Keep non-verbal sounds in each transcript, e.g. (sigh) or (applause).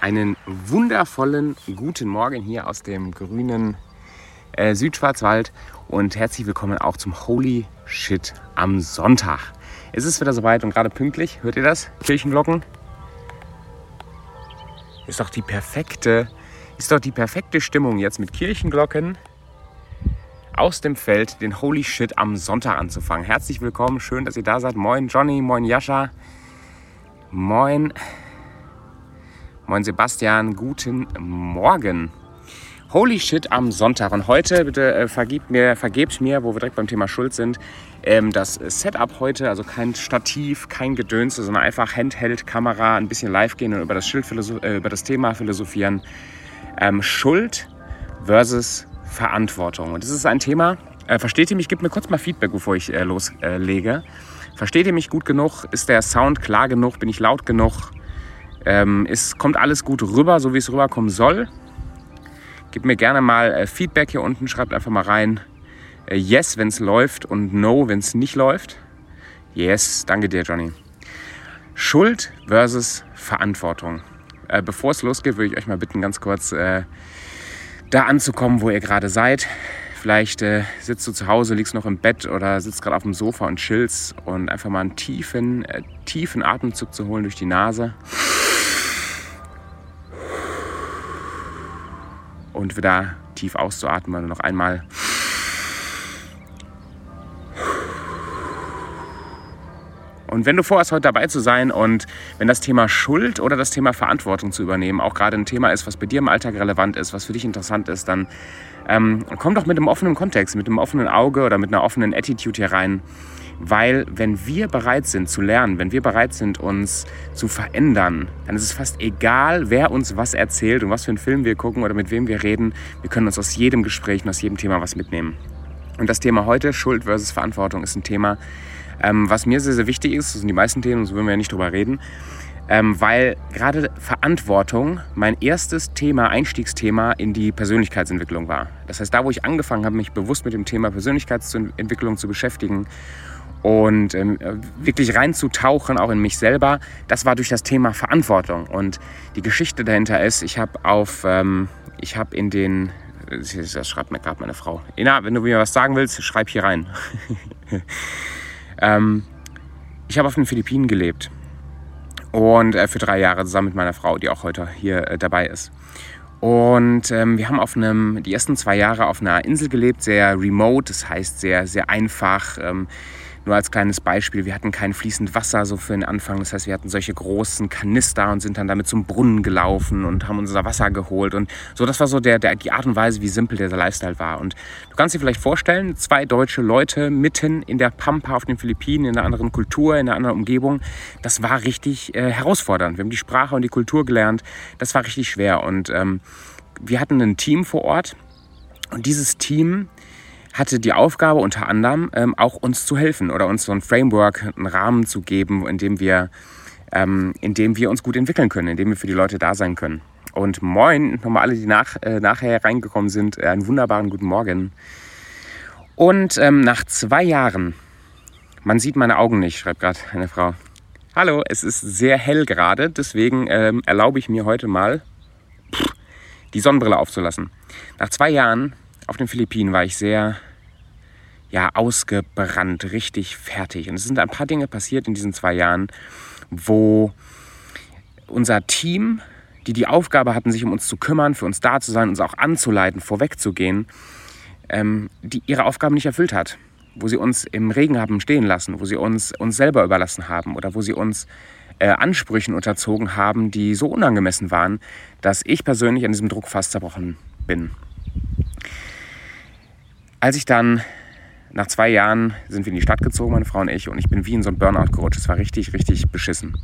Einen wundervollen guten Morgen hier aus dem grünen äh, Südschwarzwald und herzlich willkommen auch zum Holy Shit am Sonntag. Es ist wieder soweit und gerade pünktlich. Hört ihr das? Kirchenglocken. Ist doch die perfekte, ist doch die perfekte Stimmung jetzt mit Kirchenglocken aus dem Feld den Holy Shit am Sonntag anzufangen. Herzlich willkommen, schön, dass ihr da seid. Moin Johnny, moin Jascha, moin Moin Sebastian, guten Morgen. Holy shit am Sonntag. Und heute bitte äh, vergebt, mir, vergebt mir, wo wir direkt beim Thema Schuld sind, ähm, das Setup heute, also kein Stativ, kein Gedönse, sondern einfach Handheld-Kamera, ein bisschen live gehen und über das, Schild äh, über das Thema philosophieren. Ähm, Schuld versus Verantwortung. Und das ist ein Thema, äh, versteht ihr mich? Gebt mir kurz mal Feedback, bevor ich äh, loslege. Versteht ihr mich gut genug? Ist der Sound klar genug? Bin ich laut genug? Ähm, es kommt alles gut rüber, so wie es rüberkommen soll. Gebt mir gerne mal äh, Feedback hier unten, schreibt einfach mal rein äh, Yes, wenn es läuft und No, wenn es nicht läuft. Yes, danke dir, Johnny. Schuld versus Verantwortung. Äh, bevor es losgeht, würde ich euch mal bitten, ganz kurz äh, da anzukommen, wo ihr gerade seid. Vielleicht äh, sitzt du zu Hause, liegst noch im Bett oder sitzt gerade auf dem Sofa und chillst und einfach mal einen tiefen, äh, tiefen Atemzug zu holen durch die Nase. Und wieder tief auszuatmen. noch einmal. Und wenn du vorhast, heute dabei zu sein und wenn das Thema Schuld oder das Thema Verantwortung zu übernehmen auch gerade ein Thema ist, was bei dir im Alltag relevant ist, was für dich interessant ist, dann ähm, komm doch mit einem offenen Kontext, mit einem offenen Auge oder mit einer offenen Attitude hier rein weil wenn wir bereit sind zu lernen, wenn wir bereit sind, uns zu verändern, dann ist es fast egal, wer uns was erzählt und was für einen Film wir gucken oder mit wem wir reden. Wir können uns aus jedem Gespräch und aus jedem Thema was mitnehmen. Und das Thema heute, Schuld versus Verantwortung, ist ein Thema, ähm, was mir sehr, sehr wichtig ist. Das sind die meisten Themen, so würden wir ja nicht drüber reden. Ähm, weil gerade Verantwortung mein erstes Thema, Einstiegsthema in die Persönlichkeitsentwicklung war. Das heißt, da, wo ich angefangen habe, mich bewusst mit dem Thema Persönlichkeitsentwicklung zu beschäftigen und ähm, wirklich reinzutauchen, auch in mich selber, das war durch das Thema Verantwortung. Und die Geschichte dahinter ist, ich habe auf, ähm, ich habe in den, das schreibt mir gerade meine Frau, Ina, wenn du mir was sagen willst, schreib hier rein. (laughs) ähm, ich habe auf den Philippinen gelebt und äh, für drei Jahre zusammen mit meiner Frau, die auch heute hier äh, dabei ist. Und ähm, wir haben auf einem, die ersten zwei Jahre auf einer Insel gelebt, sehr remote, das heißt sehr, sehr einfach. Ähm, nur als kleines Beispiel, wir hatten kein fließend Wasser so für den Anfang. Das heißt, wir hatten solche großen Kanister und sind dann damit zum Brunnen gelaufen und haben unser Wasser geholt. Und so, das war so der, der, die Art und Weise, wie simpel der Lifestyle war. Und du kannst dir vielleicht vorstellen, zwei deutsche Leute mitten in der Pampa auf den Philippinen, in einer anderen Kultur, in einer anderen Umgebung. Das war richtig äh, herausfordernd. Wir haben die Sprache und die Kultur gelernt. Das war richtig schwer. Und ähm, wir hatten ein Team vor Ort. Und dieses Team hatte die Aufgabe unter anderem ähm, auch uns zu helfen oder uns so ein Framework, einen Rahmen zu geben, in dem wir, ähm, in dem wir uns gut entwickeln können, in dem wir für die Leute da sein können. Und moin, nochmal alle, die nach, äh, nachher reingekommen sind, äh, einen wunderbaren guten Morgen. Und ähm, nach zwei Jahren, man sieht meine Augen nicht, schreibt gerade eine Frau. Hallo, es ist sehr hell gerade, deswegen ähm, erlaube ich mir heute mal pff, die Sonnenbrille aufzulassen. Nach zwei Jahren auf den Philippinen war ich sehr ja, ausgebrannt, richtig fertig. Und es sind ein paar Dinge passiert in diesen zwei Jahren, wo unser Team, die die Aufgabe hatten, sich um uns zu kümmern, für uns da zu sein, uns auch anzuleiten, vorwegzugehen, ähm, die ihre Aufgabe nicht erfüllt hat. Wo sie uns im Regen haben stehen lassen, wo sie uns uns selber überlassen haben oder wo sie uns äh, Ansprüchen unterzogen haben, die so unangemessen waren, dass ich persönlich an diesem Druck fast zerbrochen bin. Als ich dann nach zwei Jahren sind wir in die Stadt gezogen, meine Frau und ich, und ich bin wie in so einem Burnout gerutscht. Es war richtig, richtig beschissen.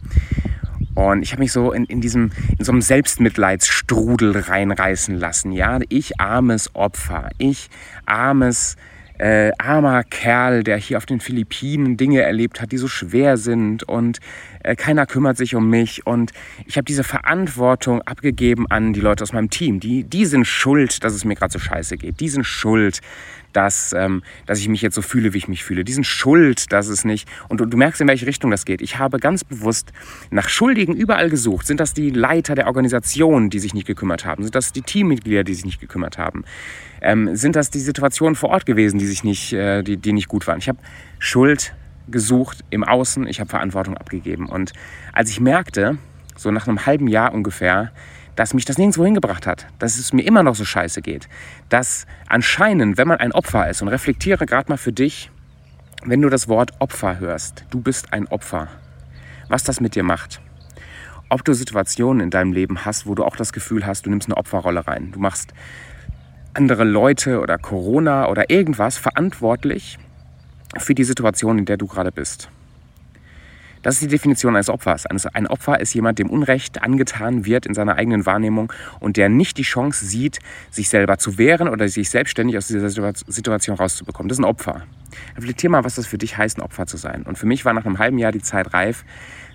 Und ich habe mich so in, in diesem, in so einem Selbstmitleidsstrudel reinreißen lassen. Ja, ich armes Opfer, ich armes, äh, armer Kerl, der hier auf den Philippinen Dinge erlebt hat, die so schwer sind und äh, keiner kümmert sich um mich. Und ich habe diese Verantwortung abgegeben an die Leute aus meinem Team. Die, die sind schuld, dass es mir gerade so scheiße geht. Die sind schuld, dass, ähm, dass ich mich jetzt so fühle, wie ich mich fühle. Diesen Schuld, dass es nicht. Und du, du merkst, in welche Richtung das geht. Ich habe ganz bewusst nach Schuldigen überall gesucht. Sind das die Leiter der Organisation, die sich nicht gekümmert haben? Sind das die Teammitglieder, die sich nicht gekümmert haben? Ähm, sind das die Situationen vor Ort gewesen, die, sich nicht, äh, die, die nicht gut waren? Ich habe Schuld gesucht im Außen, ich habe Verantwortung abgegeben. Und als ich merkte, so nach einem halben Jahr ungefähr, dass mich das nirgendwo hingebracht hat, dass es mir immer noch so scheiße geht, dass anscheinend, wenn man ein Opfer ist, und reflektiere gerade mal für dich, wenn du das Wort Opfer hörst, du bist ein Opfer, was das mit dir macht. Ob du Situationen in deinem Leben hast, wo du auch das Gefühl hast, du nimmst eine Opferrolle rein. Du machst andere Leute oder Corona oder irgendwas verantwortlich für die Situation, in der du gerade bist. Das ist die Definition eines Opfers. Ein Opfer ist jemand, dem Unrecht angetan wird in seiner eigenen Wahrnehmung und der nicht die Chance sieht, sich selber zu wehren oder sich selbstständig aus dieser Situation rauszubekommen. Das ist ein Opfer. Reflektier mal, was das für dich heißt, ein Opfer zu sein. Und für mich war nach einem halben Jahr die Zeit reif,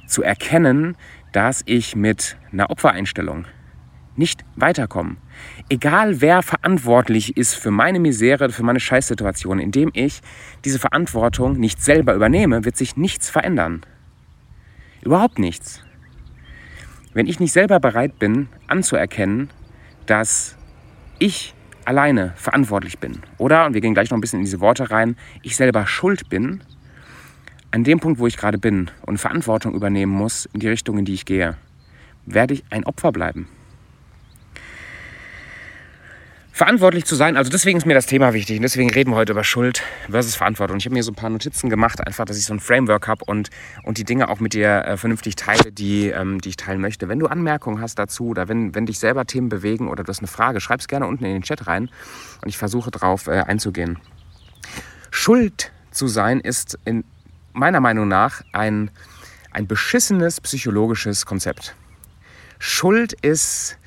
zu erkennen, dass ich mit einer Opfereinstellung nicht weiterkomme. Egal wer verantwortlich ist für meine Misere, für meine Scheißsituation, indem ich diese Verantwortung nicht selber übernehme, wird sich nichts verändern. Überhaupt nichts. Wenn ich nicht selber bereit bin, anzuerkennen, dass ich alleine verantwortlich bin, oder, und wir gehen gleich noch ein bisschen in diese Worte rein, ich selber schuld bin, an dem Punkt, wo ich gerade bin und Verantwortung übernehmen muss in die Richtung, in die ich gehe, werde ich ein Opfer bleiben verantwortlich zu sein. Also deswegen ist mir das Thema wichtig und deswegen reden wir heute über Schuld versus Verantwortung. Ich habe mir so ein paar Notizen gemacht, einfach, dass ich so ein Framework habe und, und die Dinge auch mit dir äh, vernünftig teile, die, ähm, die ich teilen möchte. Wenn du Anmerkungen hast dazu oder wenn, wenn dich selber Themen bewegen oder du hast eine Frage, schreib es gerne unten in den Chat rein und ich versuche darauf äh, einzugehen. Schuld zu sein ist in meiner Meinung nach ein, ein beschissenes psychologisches Konzept. Schuld ist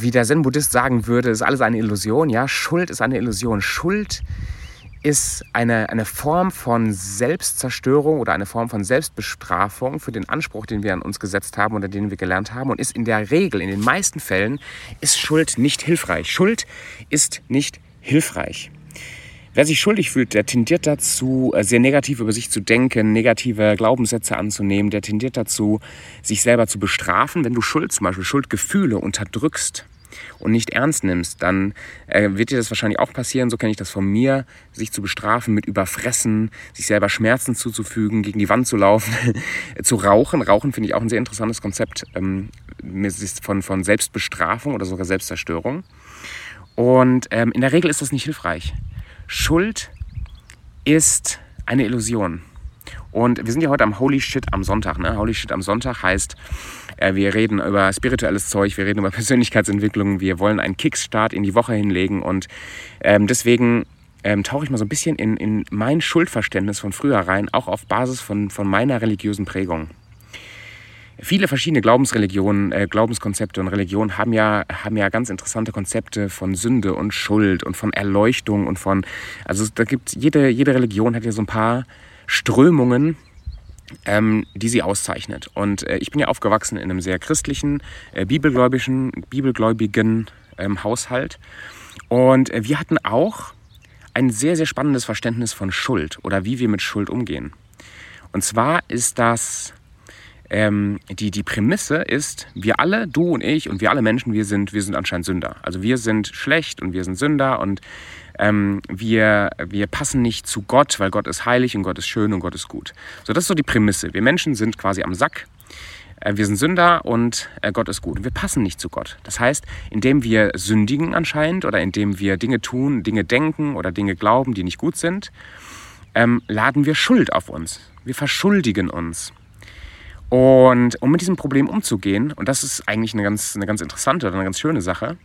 wie der Zen-Buddhist sagen würde, ist alles eine Illusion. Ja, Schuld ist eine Illusion. Schuld ist eine, eine Form von Selbstzerstörung oder eine Form von Selbstbestrafung für den Anspruch, den wir an uns gesetzt haben oder den wir gelernt haben und ist in der Regel, in den meisten Fällen, ist Schuld nicht hilfreich. Schuld ist nicht hilfreich. Wer sich schuldig fühlt, der tendiert dazu, äh, sehr negativ über sich zu denken, negative Glaubenssätze anzunehmen, der tendiert dazu, sich selber zu bestrafen. Wenn du Schuld zum Beispiel, Schuldgefühle unterdrückst und nicht ernst nimmst, dann äh, wird dir das wahrscheinlich auch passieren, so kenne ich das von mir, sich zu bestrafen mit Überfressen, sich selber Schmerzen zuzufügen, gegen die Wand zu laufen, (laughs) zu rauchen. Rauchen finde ich auch ein sehr interessantes Konzept ähm, von, von Selbstbestrafung oder sogar Selbstzerstörung. Und ähm, in der Regel ist das nicht hilfreich. Schuld ist eine Illusion. Und wir sind ja heute am Holy Shit am Sonntag. Ne? Holy Shit am Sonntag heißt, äh, wir reden über spirituelles Zeug, wir reden über (laughs) Persönlichkeitsentwicklung, wir wollen einen Kickstart in die Woche hinlegen. Und ähm, deswegen ähm, tauche ich mal so ein bisschen in, in mein Schuldverständnis von früher rein, auch auf Basis von, von meiner religiösen Prägung viele verschiedene Glaubensreligionen, äh, Glaubenskonzepte und Religionen haben ja, haben ja ganz interessante Konzepte von Sünde und Schuld und von Erleuchtung und von, also da gibt jede, jede Religion hat ja so ein paar Strömungen, ähm, die sie auszeichnet. Und äh, ich bin ja aufgewachsen in einem sehr christlichen, äh, bibelgläubigen, bibelgläubigen ähm, Haushalt. Und äh, wir hatten auch ein sehr, sehr spannendes Verständnis von Schuld oder wie wir mit Schuld umgehen. Und zwar ist das ähm, die, die Prämisse ist, wir alle, du und ich und wir alle Menschen, wir sind, wir sind anscheinend Sünder. Also wir sind schlecht und wir sind Sünder und ähm, wir, wir passen nicht zu Gott, weil Gott ist heilig und Gott ist schön und Gott ist gut. So, das ist so die Prämisse. Wir Menschen sind quasi am Sack. Äh, wir sind Sünder und äh, Gott ist gut. Wir passen nicht zu Gott. Das heißt, indem wir sündigen anscheinend oder indem wir Dinge tun, Dinge denken oder Dinge glauben, die nicht gut sind, ähm, laden wir Schuld auf uns. Wir verschuldigen uns. Und um mit diesem Problem umzugehen, und das ist eigentlich eine ganz, eine ganz interessante oder eine ganz schöne Sache,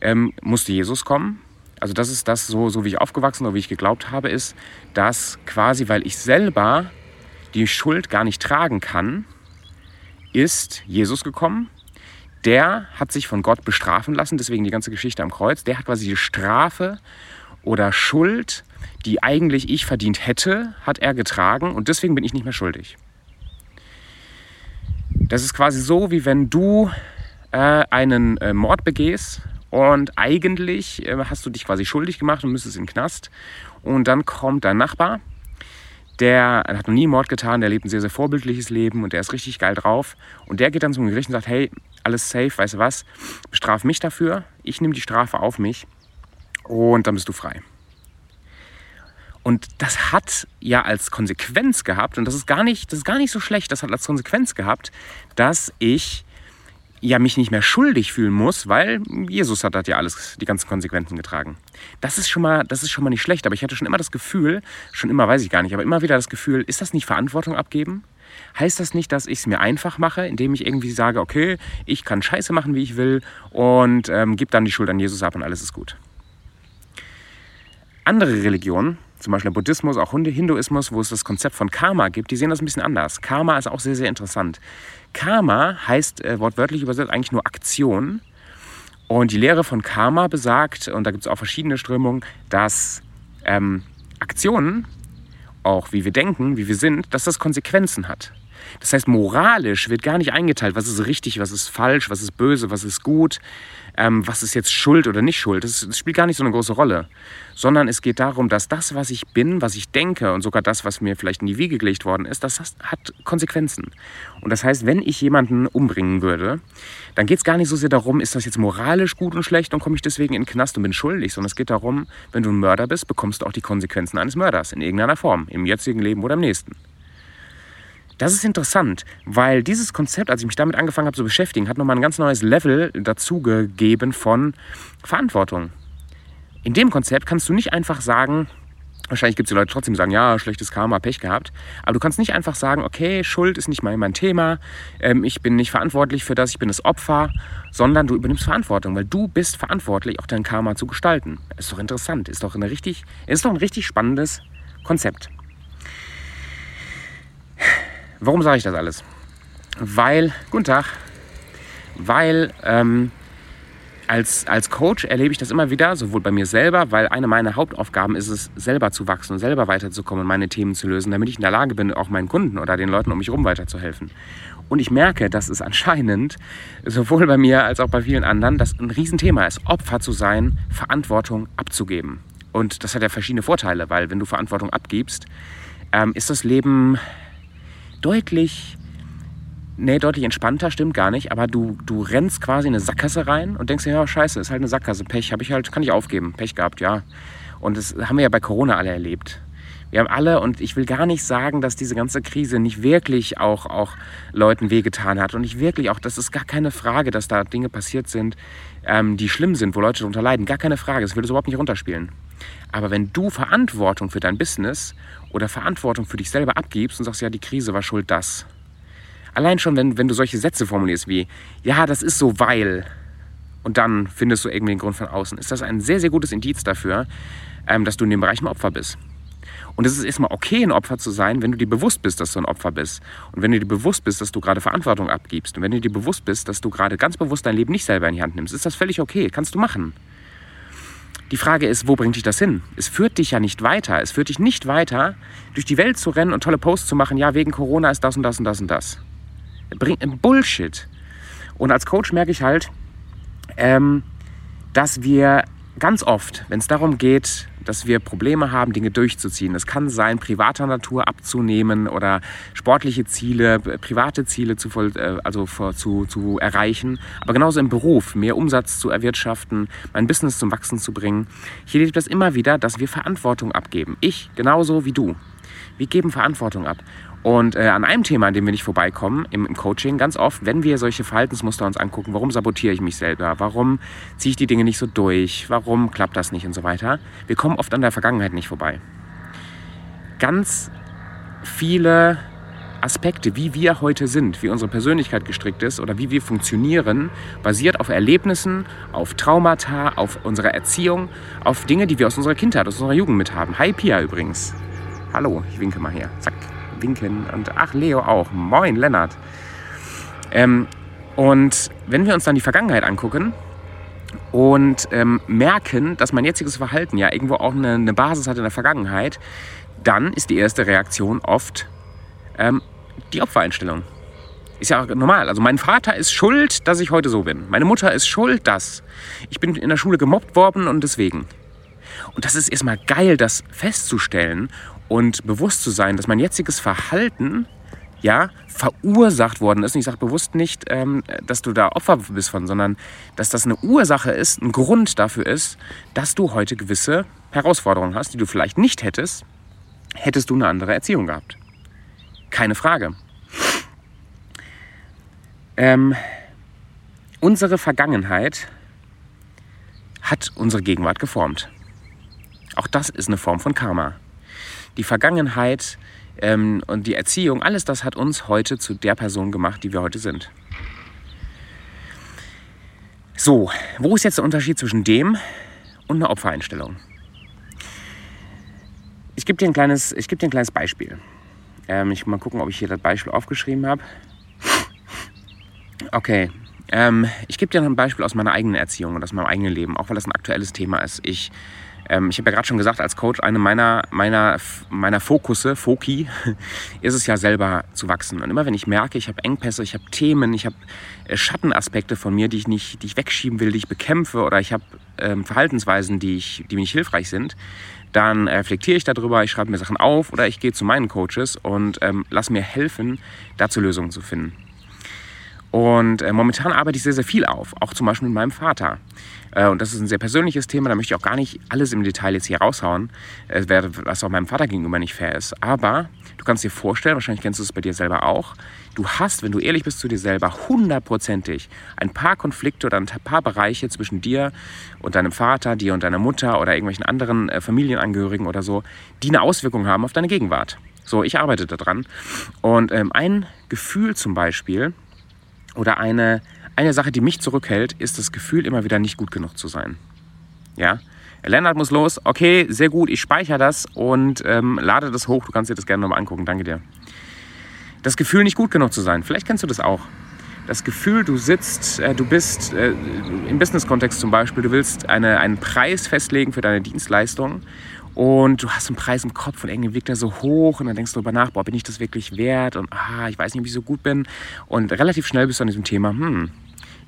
ähm, musste Jesus kommen. Also das ist das, so, so wie ich aufgewachsen oder wie ich geglaubt habe, ist, dass quasi, weil ich selber die Schuld gar nicht tragen kann, ist Jesus gekommen. Der hat sich von Gott bestrafen lassen, deswegen die ganze Geschichte am Kreuz. Der hat quasi die Strafe oder Schuld, die eigentlich ich verdient hätte, hat er getragen und deswegen bin ich nicht mehr schuldig. Das ist quasi so, wie wenn du äh, einen äh, Mord begehst und eigentlich äh, hast du dich quasi schuldig gemacht und müsstest in den Knast. Und dann kommt dein Nachbar, der hat noch nie Mord getan, der lebt ein sehr, sehr vorbildliches Leben und der ist richtig geil drauf. Und der geht dann zum Gericht und sagt, hey, alles safe, weißt du was, bestraf mich dafür, ich nehme die Strafe auf mich und dann bist du frei. Und das hat ja als Konsequenz gehabt, und das ist gar nicht, das ist gar nicht so schlecht, das hat als Konsequenz gehabt, dass ich ja mich nicht mehr schuldig fühlen muss, weil Jesus hat das ja alles, die ganzen Konsequenzen getragen. Das ist schon mal, das ist schon mal nicht schlecht, aber ich hatte schon immer das Gefühl, schon immer weiß ich gar nicht, aber immer wieder das Gefühl, ist das nicht Verantwortung abgeben? Heißt das nicht, dass ich es mir einfach mache, indem ich irgendwie sage, okay, ich kann Scheiße machen, wie ich will und ähm, gebe dann die Schuld an Jesus ab und alles ist gut? Andere Religionen zum Beispiel Buddhismus, auch Hinduismus, wo es das Konzept von Karma gibt, die sehen das ein bisschen anders. Karma ist auch sehr, sehr interessant. Karma heißt äh, wortwörtlich übersetzt eigentlich nur Aktion. Und die Lehre von Karma besagt, und da gibt es auch verschiedene Strömungen, dass ähm, Aktionen, auch wie wir denken, wie wir sind, dass das Konsequenzen hat. Das heißt, moralisch wird gar nicht eingeteilt, was ist richtig, was ist falsch, was ist böse, was ist gut, ähm, was ist jetzt Schuld oder nicht Schuld. Das, das, spielt gar nicht so eine große Rolle. Sondern es geht darum, dass das, was ich bin, was ich denke und sogar das, was mir vielleicht in die Wiege gelegt worden ist, das hat Konsequenzen. Und das heißt, wenn ich jemanden umbringen würde, dann geht es gar nicht so sehr darum, ist das jetzt moralisch gut und schlecht und komme ich deswegen in den Knast und bin schuldig, sondern es geht darum, wenn du ein Mörder bist, bekommst du auch die Konsequenzen eines Mörders in irgendeiner Form, im jetzigen Leben oder im nächsten. Das ist interessant, weil dieses Konzept, als ich mich damit angefangen habe zu beschäftigen, hat nochmal ein ganz neues Level dazugegeben von Verantwortung. In dem Konzept kannst du nicht einfach sagen, wahrscheinlich gibt es die Leute trotzdem, die sagen, ja, schlechtes Karma, Pech gehabt, aber du kannst nicht einfach sagen, okay, Schuld ist nicht mal mein Thema, ähm, ich bin nicht verantwortlich für das, ich bin das Opfer, sondern du übernimmst Verantwortung, weil du bist verantwortlich, auch dein Karma zu gestalten. Ist doch interessant, ist doch, eine richtig, ist doch ein richtig spannendes Konzept. Warum sage ich das alles? Weil, guten Tag, weil ähm, als, als Coach erlebe ich das immer wieder, sowohl bei mir selber, weil eine meiner Hauptaufgaben ist es, selber zu wachsen und selber weiterzukommen und meine Themen zu lösen, damit ich in der Lage bin, auch meinen Kunden oder den Leuten um mich herum weiterzuhelfen. Und ich merke, dass es anscheinend (laughs) sowohl bei mir als auch bei vielen anderen das ein Riesenthema ist, Opfer zu sein, Verantwortung abzugeben. Und das hat ja verschiedene Vorteile, weil wenn du Verantwortung abgibst, ähm, ist das Leben deutlich, nee, deutlich entspannter, stimmt gar nicht, aber du, du rennst quasi in eine Sackgasse rein und denkst dir, ja, scheiße, ist halt eine Sackgasse, Pech, habe ich halt, kann ich aufgeben, Pech gehabt, ja. Und das haben wir ja bei Corona alle erlebt. Wir haben alle, und ich will gar nicht sagen, dass diese ganze Krise nicht wirklich auch, auch Leuten wehgetan hat. Und nicht wirklich auch, das ist gar keine Frage, dass da Dinge passiert sind, ähm, die schlimm sind, wo Leute darunter leiden. Gar keine Frage, das will das überhaupt nicht runterspielen. Aber wenn du Verantwortung für dein Business oder Verantwortung für dich selber abgibst und sagst, ja, die Krise war schuld das. Allein schon, wenn, wenn du solche Sätze formulierst wie, ja, das ist so, weil, und dann findest du irgendwie den Grund von außen, ist das ein sehr, sehr gutes Indiz dafür, ähm, dass du in dem Bereich ein Opfer bist. Und es ist erstmal okay, ein Opfer zu sein, wenn du dir bewusst bist, dass du ein Opfer bist. Und wenn du dir bewusst bist, dass du gerade Verantwortung abgibst. Und wenn du dir bewusst bist, dass du gerade ganz bewusst dein Leben nicht selber in die Hand nimmst, ist das völlig okay. Kannst du machen. Die Frage ist, wo bringt dich das hin? Es führt dich ja nicht weiter. Es führt dich nicht weiter, durch die Welt zu rennen und tolle Posts zu machen, ja, wegen Corona ist das und das und das und das. Bringt Bullshit. Und als Coach merke ich halt, ähm, dass wir ganz oft, wenn es darum geht, dass wir Probleme haben, Dinge durchzuziehen. Es kann sein, privater Natur abzunehmen oder sportliche Ziele, private Ziele zu, äh, also zu, zu erreichen. Aber genauso im Beruf, mehr Umsatz zu erwirtschaften, mein Business zum Wachsen zu bringen. Hier erlebt das immer wieder, dass wir Verantwortung abgeben. Ich genauso wie du. Wir geben Verantwortung ab. Und äh, an einem Thema, an dem wir nicht vorbeikommen, im, im, Coaching, ganz oft, wenn wir solche Verhaltensmuster uns angucken, warum sabotiere ich mich selber, warum ziehe ich die Dinge nicht so durch, warum klappt das nicht und so weiter, wir kommen oft an der Vergangenheit nicht vorbei. Ganz viele Aspekte, wie wir heute sind, wie unsere Persönlichkeit gestrickt ist oder wie wir funktionieren, basiert auf Erlebnissen, auf Traumata, auf unserer Erziehung, auf Dinge, die wir aus unserer Kindheit, aus unserer Jugend mit haben. Hi Pia übrigens. Hallo, ich winke mal her. Zack winken. Und ach, Leo auch. Moin, Lennart. Ähm, und wenn wir uns dann die Vergangenheit angucken und ähm, merken, dass mein jetziges Verhalten ja irgendwo auch eine, eine, Basis hat in der Vergangenheit, dann ist die erste Reaktion oft ähm, die Opfereinstellung. Ist ja normal. Also mein Vater ist schuld, dass ich heute so bin. Meine Mutter ist schuld, dass. Ich bin in der Schule gemobbt worden und deswegen. Und das ist erstmal geil, das festzustellen und bewusst zu sein, dass mein jetziges Verhalten ja, verursacht worden ist. Und ich sage bewusst nicht, ähm, dass du da Opfer bist von, sondern dass das eine Ursache ist, ein Grund dafür ist, dass du heute gewisse Herausforderungen hast, die du vielleicht nicht hättest, hättest du eine andere Erziehung gehabt. Keine Frage. Ähm, unsere Vergangenheit hat unsere Gegenwart geformt. Auch das ist eine Form von Karma. Die Vergangenheit ähm, und die Erziehung, alles das hat uns heute zu der Person gemacht, die wir heute sind. So, wo ist jetzt der Unterschied zwischen dem und einer Opfereinstellung? Ich gebe dir, ein kleines, geb dir ein kleines Beispiel. Ähm, ich mal gucken, ob ich hier das Beispiel aufgeschrieben habe. Okay, ähm, ich gebe dir ein Beispiel aus meiner eigenen Erziehung und aus meinem eigenen Leben, auch weil das ein aktuelles Thema ist. Ich ähm, ich habe ja gerade schon gesagt, als Coach, eine meiner, meiner, meiner Fokusse, Foki, (laughs) ist es ja selber zu wachsen. Und immer wenn ich merke, ich habe Engpässe, ich habe Themen, ich habe äh, Schattenaspekte von mir, die ich nicht, die ich wegschieben will, die ich bekämpfe, oder ich habe ähm, Verhaltensweisen, die, ich, die mir nicht hilfreich sind, dann reflektiere ich darüber, ich schreibe mir Sachen auf oder ich gehe zu meinen Coaches und ähm, lass mir helfen, dazu Lösungen zu finden. Und äh, momentan arbeite ich sehr, sehr viel auf, auch zum Beispiel mit meinem Vater. Äh, und das ist ein sehr persönliches Thema, da möchte ich auch gar nicht alles im Detail jetzt hier raushauen, äh, was auch meinem Vater gegenüber nicht fair ist. Aber du kannst dir vorstellen, wahrscheinlich kennst du es bei dir selber auch, du hast, wenn du ehrlich bist zu dir selber, hundertprozentig ein paar Konflikte oder ein paar Bereiche zwischen dir und deinem Vater, dir und deiner Mutter oder irgendwelchen anderen äh, Familienangehörigen oder so, die eine Auswirkung haben auf deine Gegenwart. So, ich arbeite daran. Und ähm, ein Gefühl zum Beispiel oder eine eine Sache, die mich zurückhält, ist das Gefühl, immer wieder nicht gut genug zu sein. Ja, Lennart muss los. Okay, sehr gut, ich speichere das und ähm, lade das hoch. Du kannst dir das gerne nochmal angucken. Danke dir. Das Gefühl, nicht gut genug zu sein. Vielleicht kennst du das auch. Das Gefühl, du sitzt, äh, du bist äh, im Business-Kontext zum Beispiel, du willst eine, einen Preis festlegen für deine Dienstleistung und du hast einen Preis im Kopf und irgendwie wirkt er so hoch und dann denkst du darüber nach, boah, bin ich das wirklich wert und ah, ich weiß nicht, wie ich so gut bin. Und relativ schnell bist du an diesem Thema, hm,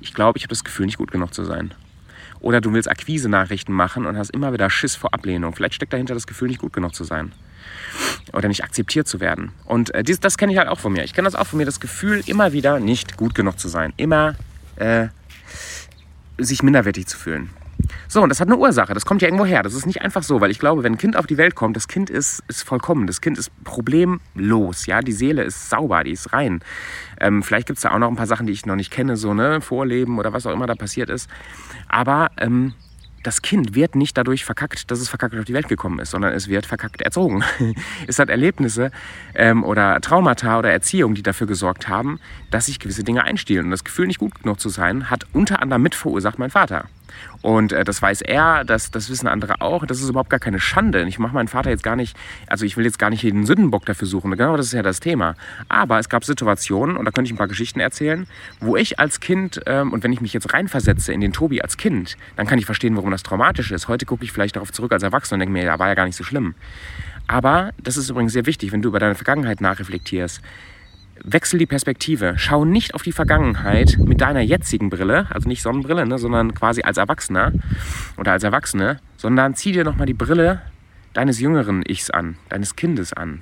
ich glaube, ich habe das Gefühl, nicht gut genug zu sein. Oder du willst Akquise-Nachrichten machen und hast immer wieder Schiss vor Ablehnung. Vielleicht steckt dahinter das Gefühl, nicht gut genug zu sein. Oder nicht akzeptiert zu werden. Und äh, dies, das kenne ich halt auch von mir. Ich kenne das auch von mir, das Gefühl, immer wieder nicht gut genug zu sein. Immer äh, sich minderwertig zu fühlen. So, und das hat eine Ursache. Das kommt ja irgendwo her. Das ist nicht einfach so, weil ich glaube, wenn ein Kind auf die Welt kommt, das Kind ist, ist vollkommen. Das Kind ist problemlos. Ja, die Seele ist sauber, die ist rein. Ähm, vielleicht gibt es da auch noch ein paar Sachen, die ich noch nicht kenne, so ne, Vorleben oder was auch immer da passiert ist. Aber ähm, das Kind wird nicht dadurch verkackt, dass es verkackt auf die Welt gekommen ist, sondern es wird verkackt erzogen. (laughs) es hat Erlebnisse ähm, oder Traumata oder Erziehung, die dafür gesorgt haben, dass sich gewisse Dinge einstielen. Und das Gefühl, nicht gut genug zu sein, hat unter anderem mit verursacht mein Vater. Und äh, das weiß er, das, das wissen andere auch. Das ist überhaupt gar keine Schande. Ich mache meinen Vater jetzt gar nicht, also ich will jetzt gar nicht jeden Sündenbock dafür suchen. Genau das ist ja das Thema. Aber es gab Situationen, und da könnte ich ein paar Geschichten erzählen, wo ich als Kind, ähm, und wenn ich mich jetzt reinversetze in den Tobi als Kind, dann kann ich verstehen, warum das traumatisch ist. Heute gucke ich vielleicht darauf zurück als Erwachsener und denke mir, ja, war ja gar nicht so schlimm. Aber das ist übrigens sehr wichtig, wenn du über deine Vergangenheit nachreflektierst wechsel die Perspektive. Schau nicht auf die Vergangenheit mit deiner jetzigen Brille, also nicht Sonnenbrille, ne, sondern quasi als Erwachsener oder als Erwachsene, sondern zieh dir nochmal die Brille deines jüngeren Ichs an, deines Kindes an,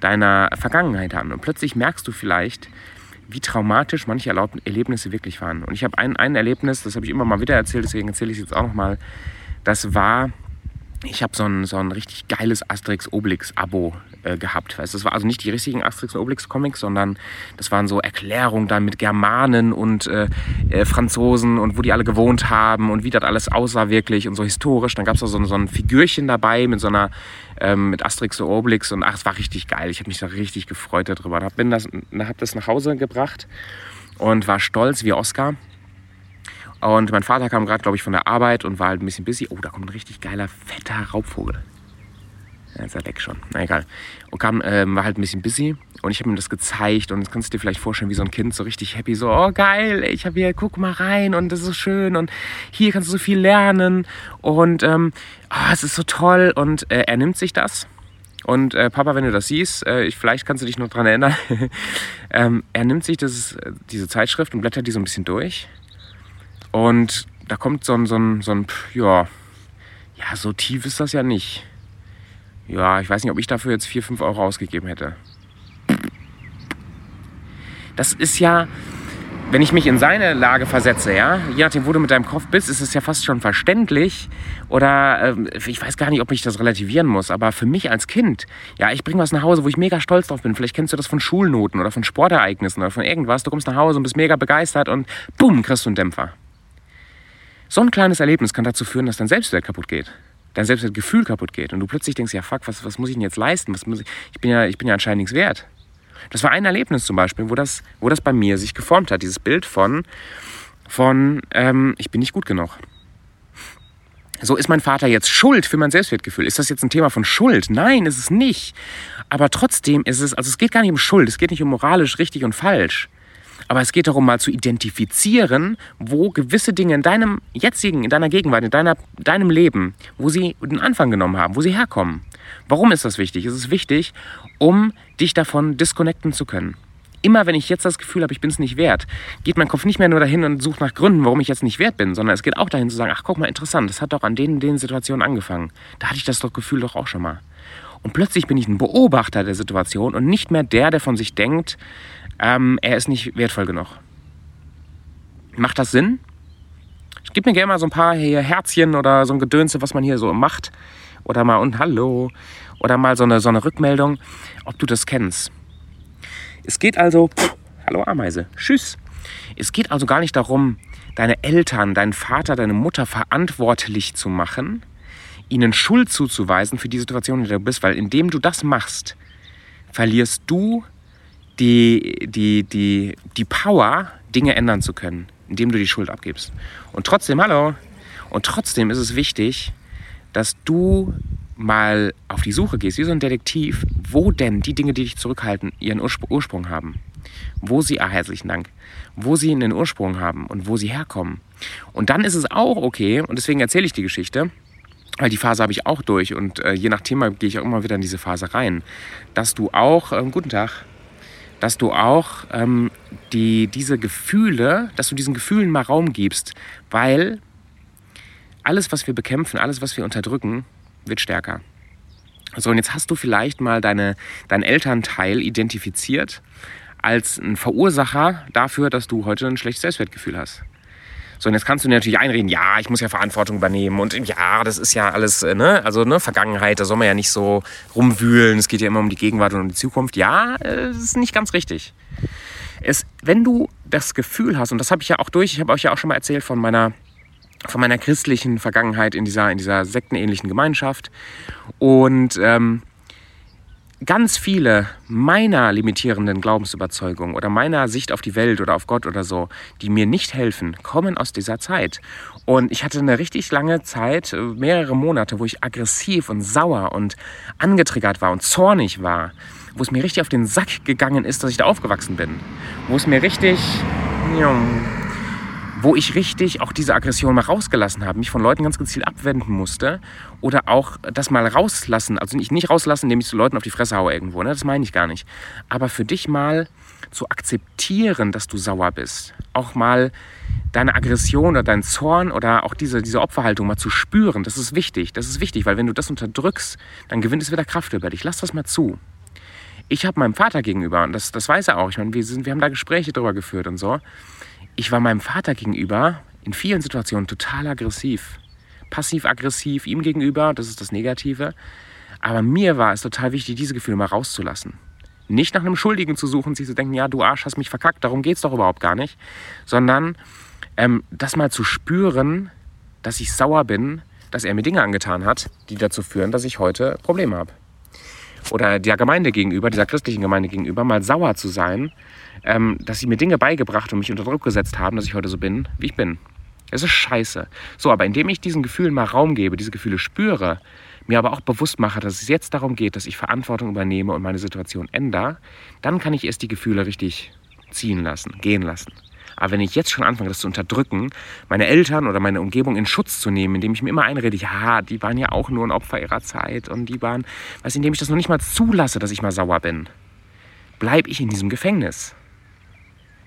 deiner Vergangenheit an. Und plötzlich merkst du vielleicht, wie traumatisch manche Erlebnisse wirklich waren. Und ich habe ein, ein Erlebnis, das habe ich immer mal wieder erzählt, deswegen erzähle ich es jetzt auch nochmal. Das war ich habe so ein, so ein richtig geiles Asterix-Obelix-Abo äh, gehabt. Weißt, das war also nicht die richtigen Asterix- Obelix-Comics, sondern das waren so Erklärungen dann mit Germanen und äh, äh, Franzosen und wo die alle gewohnt haben und wie das alles aussah wirklich und so historisch. Dann gab es so, so ein Figürchen dabei mit so einer ähm, mit Asterix und Obelix und ach, es war richtig geil. Ich habe mich da richtig gefreut darüber. Hab, bin das, hab das nach Hause gebracht und war stolz wie Oscar und mein Vater kam gerade, glaube ich, von der Arbeit und war halt ein bisschen busy. Oh, da kommt ein richtig geiler, fetter Raubvogel. Ja, ist er weg schon. Na egal. Und kam, ähm, war halt ein bisschen busy und ich habe ihm das gezeigt und das kannst du dir vielleicht vorstellen, wie so ein Kind so richtig happy, so, oh geil, ich habe hier, guck mal rein und das ist schön und hier kannst du so viel lernen und ähm, oh, es ist so toll und äh, er nimmt sich das Und äh, Papa, wenn du das siehst, äh, ich, vielleicht kannst du dich noch daran erinnern, (laughs) ähm, er nimmt sich das, äh, diese Zeitschrift und blättert die so ein bisschen durch. Und da kommt so ein, so ein, so ein ja, ja, so tief ist das ja nicht. Ja, ich weiß nicht, ob ich dafür jetzt 4, 5 Euro ausgegeben hätte. Das ist ja, wenn ich mich in seine Lage versetze, ja, je nachdem, wo du mit deinem Kopf bist, ist es ja fast schon verständlich. Oder äh, ich weiß gar nicht, ob ich das relativieren muss, aber für mich als Kind, ja, ich bringe was nach Hause, wo ich mega stolz drauf bin. Vielleicht kennst du das von Schulnoten oder von Sportereignissen oder von irgendwas. Du kommst nach Hause und bist mega begeistert und bumm, kriegst du einen Dämpfer. So ein kleines Erlebnis kann dazu führen, dass dein Selbstwert kaputt geht. Dein Selbstwertgefühl kaputt geht. Und du plötzlich denkst, ja fuck, was, was muss ich denn jetzt leisten? Was muss ich? ich, bin ja, ich bin ja anscheinend nichts wert. Das war ein Erlebnis zum Beispiel, wo das, wo das bei mir sich geformt hat. Dieses Bild von, von ähm, ich bin nicht gut genug. So ist mein Vater jetzt schuld für mein Selbstwertgefühl. Ist das jetzt ein Thema von Schuld? Nein, ist es nicht. Aber trotzdem ist es, also es geht gar nicht um Schuld, es geht nicht um moralisch richtig und falsch. Aber es geht darum, mal zu identifizieren, wo gewisse Dinge in deinem jetzigen, in deiner Gegenwart, in deiner, deinem Leben, wo sie den Anfang genommen haben, wo sie herkommen. Warum ist das wichtig? Es ist wichtig, um dich davon disconnecten zu können. Immer wenn ich jetzt das Gefühl habe, ich bin es nicht wert, geht mein Kopf nicht mehr nur dahin und sucht nach Gründen, warum ich jetzt nicht wert bin, sondern es geht auch dahin zu sagen, ach guck mal, interessant, das hat doch an den, den Situationen angefangen. Da hatte ich das doch Gefühl doch auch schon mal. Und plötzlich bin ich ein Beobachter der Situation und nicht mehr der, der von sich denkt, ähm, er ist nicht wertvoll genug. Macht das Sinn? Gib mir gerne mal so ein paar hier Herzchen oder so ein Gedönse, was man hier so macht. Oder mal und Hallo. Oder mal so eine, so eine Rückmeldung, ob du das kennst. Es geht also, pff, hallo Ameise, tschüss. Es geht also gar nicht darum, deine Eltern, deinen Vater, deine Mutter verantwortlich zu machen, ihnen Schuld zuzuweisen für die Situation, in der du bist, weil indem du das machst, verlierst du die, die, die, die Power, Dinge ändern zu können, indem du die Schuld abgibst. Und trotzdem, hallo, und trotzdem ist es wichtig, dass du mal auf die Suche gehst, wie so ein Detektiv, wo denn die Dinge, die dich zurückhalten, ihren Ursprung haben. Wo sie, ah, herzlichen Dank, wo sie einen Ursprung haben und wo sie herkommen. Und dann ist es auch okay, und deswegen erzähle ich die Geschichte, weil die Phase habe ich auch durch und äh, je nach Thema gehe ich auch immer wieder in diese Phase rein, dass du auch, ähm, guten Tag, dass du auch ähm, die, diese Gefühle, dass du diesen Gefühlen mal Raum gibst, weil alles, was wir bekämpfen, alles, was wir unterdrücken, wird stärker. So, und jetzt hast du vielleicht mal deine, deinen Elternteil identifiziert als ein Verursacher dafür, dass du heute ein schlechtes Selbstwertgefühl hast. So, und jetzt kannst du dir natürlich einreden, ja, ich muss ja Verantwortung übernehmen und ja, das ist ja alles, äh, ne, also ne, Vergangenheit, da soll man ja nicht so rumwühlen, es geht ja immer um die Gegenwart und um die Zukunft. Ja, das ist nicht ganz richtig. Es, wenn du das Gefühl hast, und das habe ich ja auch durch, ich habe euch ja auch schon mal erzählt von meiner von meiner christlichen Vergangenheit in dieser, in dieser sektenähnlichen Gemeinschaft. Und ähm, ganz viele meiner limitierenden Glaubensüberzeugungen oder meiner Sicht auf die Welt oder auf Gott oder so, die mir nicht helfen, kommen aus dieser Zeit. Und ich hatte eine richtig lange Zeit, äh, mehrere Monate, wo ich aggressiv und sauer und angetriggert war und zornig war, wo es mir richtig auf den Sack gegangen ist, dass ich da aufgewachsen bin, wo es mir richtig wo ich richtig auch diese Aggression mal rausgelassen habe, mich von Leuten ganz gezielt abwenden musste oder auch das mal rauslassen, also nicht, nicht rauslassen, indem ich zu Leuten auf die Fresse haue irgendwo, ne? das meine ich gar nicht, aber für dich mal zu akzeptieren, dass du sauer bist, auch mal deine Aggression oder deinen Zorn oder auch diese, diese Opferhaltung mal zu spüren, das ist wichtig, das ist wichtig, weil wenn du das unterdrückst, dann gewinnt es wieder Kraft über dich, lass das mal zu. Ich habe meinem Vater gegenüber, und das, das weiß er auch, ich meine, wir, wir haben da Gespräche drüber geführt und so, ich war meinem Vater gegenüber in vielen Situationen total aggressiv. Passiv-aggressiv ihm gegenüber, das ist das Negative. Aber mir war es total wichtig, diese Gefühle mal rauszulassen. Nicht nach einem Schuldigen zu suchen, sich zu denken, ja, du Arsch hast mich verkackt, darum geht es doch überhaupt gar nicht. Sondern ähm, das mal zu spüren, dass ich sauer bin, dass er mir Dinge angetan hat, die dazu führen, dass ich heute Probleme habe. Oder der Gemeinde gegenüber, dieser christlichen Gemeinde gegenüber, mal sauer zu sein, ähm, dass sie mir Dinge beigebracht und mich unter Druck gesetzt haben, dass ich heute so bin, wie ich bin. Es ist scheiße. So, aber indem ich diesen Gefühlen mal Raum gebe, diese Gefühle spüre, mir aber auch bewusst mache, dass es jetzt darum geht, dass ich Verantwortung übernehme und meine Situation ändere, dann kann ich erst die Gefühle richtig ziehen lassen, gehen lassen. Aber wenn ich jetzt schon anfange, das zu unterdrücken, meine Eltern oder meine Umgebung in Schutz zu nehmen, indem ich mir immer einrede, ja, die waren ja auch nur ein Opfer ihrer Zeit und die waren, weißt indem ich das noch nicht mal zulasse, dass ich mal sauer bin, bleibe ich in diesem Gefängnis.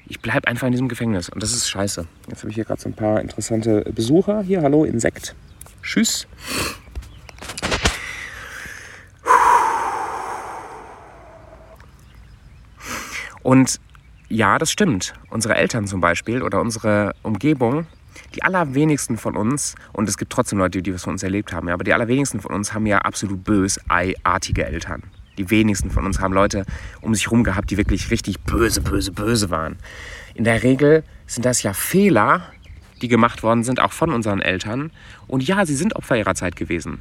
Ich bleibe einfach in diesem Gefängnis und das ist scheiße. Jetzt habe ich hier gerade so ein paar interessante Besucher. Hier, hallo, Insekt. Tschüss. Und ja, das stimmt. Unsere Eltern zum Beispiel oder unsere Umgebung, die allerwenigsten von uns, und es gibt trotzdem Leute, die was von uns erlebt haben, ja, aber die allerwenigsten von uns haben ja absolut bösartige Eltern. Die wenigsten von uns haben Leute um sich herum gehabt, die wirklich richtig böse, böse, böse waren. In der Regel sind das ja Fehler, die gemacht worden sind, auch von unseren Eltern. Und ja, sie sind Opfer ihrer Zeit gewesen.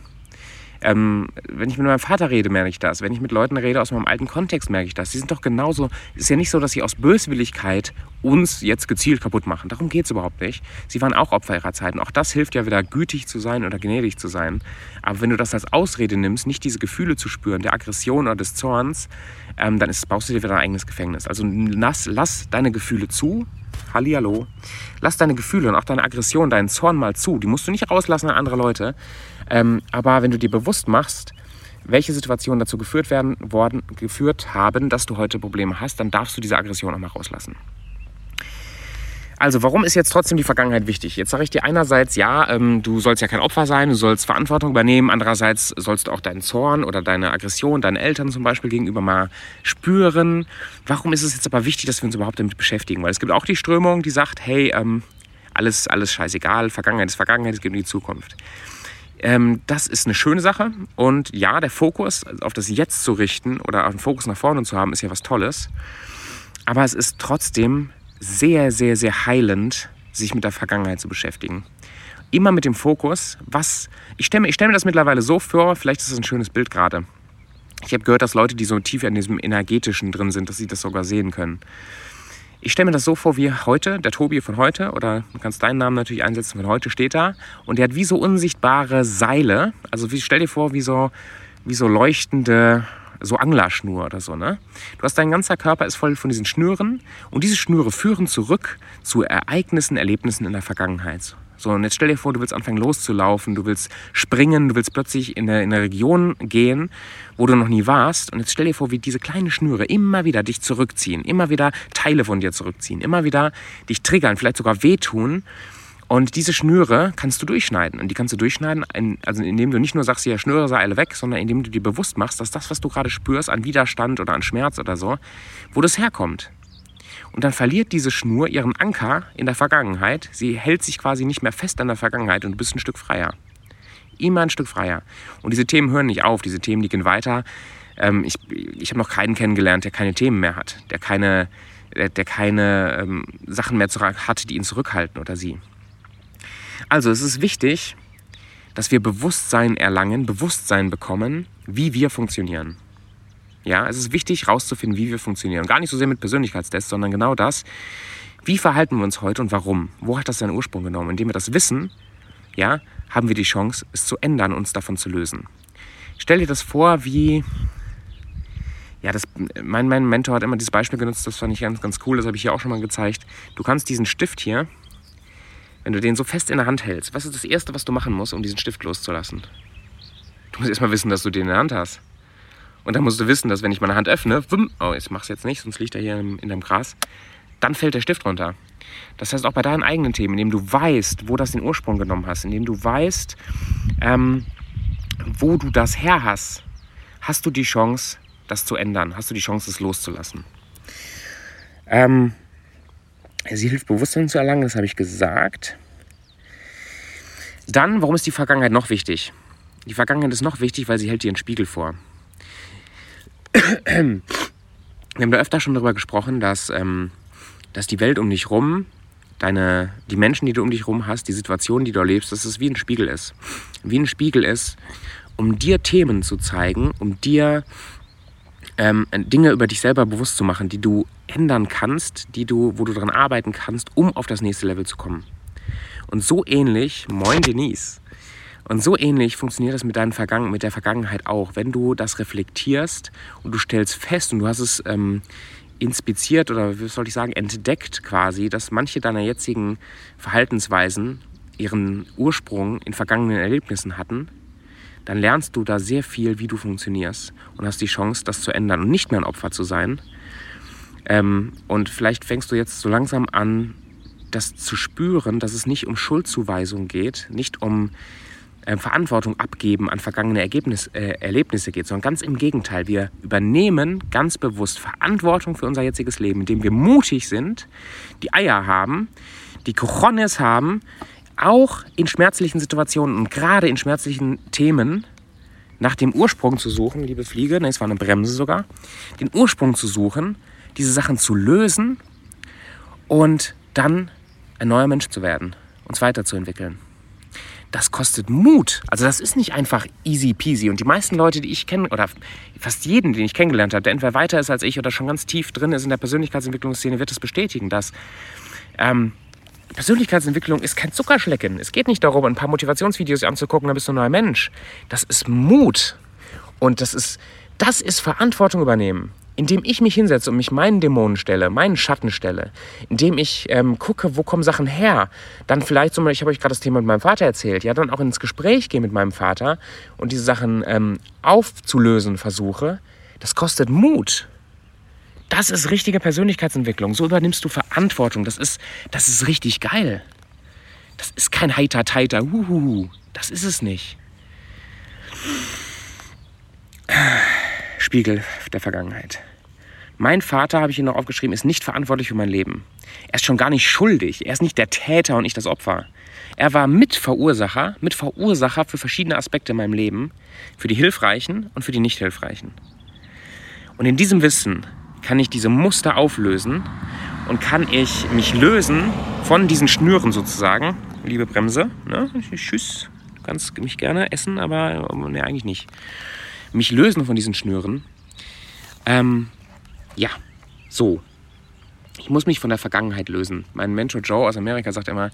Ähm, wenn ich mit meinem Vater rede, merke ich das. Wenn ich mit Leuten rede aus meinem alten Kontext, merke ich das. Sie sind doch genauso. Es ist ja nicht so, dass sie aus Böswilligkeit uns jetzt gezielt kaputt machen. Darum geht es überhaupt nicht. Sie waren auch Opfer ihrer Zeit. Und auch das hilft ja wieder, gütig zu sein oder gnädig zu sein. Aber wenn du das als Ausrede nimmst, nicht diese Gefühle zu spüren, der Aggression oder des Zorns, ähm, dann ist, baust du dir wieder dein eigenes Gefängnis. Also lass, lass deine Gefühle zu. Hallihallo. Lass deine Gefühle und auch deine Aggression, deinen Zorn mal zu. Die musst du nicht rauslassen an andere Leute. Ähm, aber wenn du dir bewusst machst, welche Situationen dazu geführt, werden, worden, geführt haben, dass du heute Probleme hast, dann darfst du diese Aggression auch mal rauslassen. Also, warum ist jetzt trotzdem die Vergangenheit wichtig? Jetzt sage ich dir einerseits, ja, ähm, du sollst ja kein Opfer sein, du sollst Verantwortung übernehmen. Andererseits sollst du auch deinen Zorn oder deine Aggression deinen Eltern zum Beispiel gegenüber mal spüren. Warum ist es jetzt aber wichtig, dass wir uns überhaupt damit beschäftigen? Weil es gibt auch die Strömung, die sagt, hey, ähm, alles, alles scheißegal, Vergangenheit ist Vergangenheit, es geht um die Zukunft. Ähm, das ist eine schöne Sache. Und ja, der Fokus auf das Jetzt zu richten oder einen Fokus nach vorne zu haben, ist ja was Tolles. Aber es ist trotzdem sehr, sehr, sehr heilend, sich mit der Vergangenheit zu beschäftigen. Immer mit dem Fokus, was. Ich stelle ich stell mir das mittlerweile so vor, vielleicht ist das ein schönes Bild gerade. Ich habe gehört, dass Leute, die so tief in diesem Energetischen drin sind, dass sie das sogar sehen können. Ich stelle mir das so vor wie heute, der Tobi von heute, oder du kannst deinen Namen natürlich einsetzen, von heute steht da. Und der hat wie so unsichtbare Seile. Also wie, stell dir vor, wie so, wie so leuchtende, so Anglerschnur oder so. Ne? Du hast dein ganzer Körper ist voll von diesen Schnüren und diese Schnüre führen zurück zu Ereignissen, Erlebnissen in der Vergangenheit. So, und jetzt stell dir vor, du willst anfangen loszulaufen, du willst springen, du willst plötzlich in eine, in eine Region gehen, wo du noch nie warst. Und jetzt stell dir vor, wie diese kleinen Schnüre immer wieder dich zurückziehen, immer wieder Teile von dir zurückziehen, immer wieder dich triggern, vielleicht sogar wehtun. Und diese Schnüre kannst du durchschneiden. Und die kannst du durchschneiden, also indem du nicht nur sagst, ja, Schnüre sei alle weg, sondern indem du dir bewusst machst, dass das, was du gerade spürst, an Widerstand oder an Schmerz oder so, wo das herkommt. Und dann verliert diese Schnur ihren Anker in der Vergangenheit. Sie hält sich quasi nicht mehr fest an der Vergangenheit und du bist ein Stück freier. Immer ein Stück freier. Und diese Themen hören nicht auf, diese Themen die gehen weiter. Ähm, ich ich habe noch keinen kennengelernt, der keine Themen mehr hat, der keine, der, der keine ähm, Sachen mehr hat, die ihn zurückhalten oder sie. Also es ist wichtig, dass wir Bewusstsein erlangen, Bewusstsein bekommen, wie wir funktionieren. Ja, es ist wichtig herauszufinden, wie wir funktionieren. gar nicht so sehr mit Persönlichkeitstests, sondern genau das. Wie verhalten wir uns heute und warum? Wo hat das seinen Ursprung genommen? Indem wir das wissen, ja, haben wir die Chance, es zu ändern, uns davon zu lösen. Stell dir das vor, wie ja, das, mein, mein Mentor hat immer dieses Beispiel genutzt, das fand ich ganz, ganz cool, das habe ich hier auch schon mal gezeigt. Du kannst diesen Stift hier, wenn du den so fest in der Hand hältst, was ist das Erste, was du machen musst, um diesen Stift loszulassen? Du musst erstmal wissen, dass du den in der Hand hast. Und dann musst du wissen, dass wenn ich meine Hand öffne, oh, ich mach's jetzt nicht, sonst liegt er hier in, in dem Gras, dann fällt der Stift runter. Das heißt, auch bei deinen eigenen Themen, indem du weißt, wo das den Ursprung genommen hast, indem du weißt, ähm, wo du das her hast, hast du die Chance, das zu ändern, hast du die Chance, es loszulassen. Ähm, sie hilft, Bewusstsein zu erlangen, das habe ich gesagt. Dann, warum ist die Vergangenheit noch wichtig? Die Vergangenheit ist noch wichtig, weil sie hält dir einen Spiegel vor. Wir haben da öfter schon darüber gesprochen, dass, ähm, dass die Welt um dich rum, deine, die Menschen, die du um dich rum hast, die Situation, die du erlebst, dass es wie ein Spiegel ist. Wie ein Spiegel ist, um dir Themen zu zeigen, um dir ähm, Dinge über dich selber bewusst zu machen, die du ändern kannst, die du, wo du daran arbeiten kannst, um auf das nächste Level zu kommen. Und so ähnlich, moin Denise, und so ähnlich funktioniert das mit, deinen Vergangen mit der Vergangenheit auch. Wenn du das reflektierst und du stellst fest und du hast es ähm, inspiziert oder wie soll ich sagen, entdeckt quasi, dass manche deiner jetzigen Verhaltensweisen ihren Ursprung in vergangenen Erlebnissen hatten, dann lernst du da sehr viel, wie du funktionierst und hast die Chance, das zu ändern und nicht mehr ein Opfer zu sein. Ähm, und vielleicht fängst du jetzt so langsam an, das zu spüren, dass es nicht um Schuldzuweisung geht, nicht um äh, Verantwortung abgeben an vergangene Ergebnis, äh, Erlebnisse geht, sondern ganz im Gegenteil. Wir übernehmen ganz bewusst Verantwortung für unser jetziges Leben, indem wir mutig sind, die Eier haben, die Cojones haben, auch in schmerzlichen Situationen und gerade in schmerzlichen Themen nach dem Ursprung zu suchen, liebe Fliege, ne, es war eine Bremse sogar, den Ursprung zu suchen, diese Sachen zu lösen und dann ein neuer Mensch zu werden, uns weiterzuentwickeln. Das kostet Mut. Also das ist nicht einfach easy peasy. Und die meisten Leute, die ich kenne, oder fast jeden, den ich kennengelernt habe, der entweder weiter ist als ich oder schon ganz tief drin ist in der Persönlichkeitsentwicklungsszene, wird es bestätigen, dass ähm, Persönlichkeitsentwicklung ist kein Zuckerschlecken. Es geht nicht darum, ein paar Motivationsvideos anzugucken, dann bist du ein neuer Mensch. Das ist Mut. Und das ist, das ist Verantwortung übernehmen indem ich mich hinsetze und mich meinen Dämonen stelle, meinen Schatten stelle, indem ich ähm, gucke, wo kommen Sachen her, dann vielleicht zum Beispiel, ich habe euch gerade das Thema mit meinem Vater erzählt, ja, dann auch ins Gespräch gehe mit meinem Vater und diese Sachen ähm, aufzulösen versuche, das kostet Mut. Das ist richtige Persönlichkeitsentwicklung. So übernimmst du Verantwortung. Das ist, das ist richtig geil. Das ist kein heiter Teiter. Huhuhu. Das ist es nicht. Spiegel der Vergangenheit. Mein Vater, habe ich hier noch aufgeschrieben, ist nicht verantwortlich für mein Leben. Er ist schon gar nicht schuldig. Er ist nicht der Täter und nicht das Opfer. Er war Mitverursacher, Mitverursacher für verschiedene Aspekte in meinem Leben, für die hilfreichen und für die nicht hilfreichen. Und in diesem Wissen kann ich diese Muster auflösen und kann ich mich lösen von diesen Schnüren sozusagen. Liebe Bremse, ne? tschüss, du kannst mich gerne essen, aber ne, eigentlich nicht. Mich lösen von diesen Schnüren. Ähm, ja, so. Ich muss mich von der Vergangenheit lösen. Mein Mentor Joe aus Amerika sagt immer,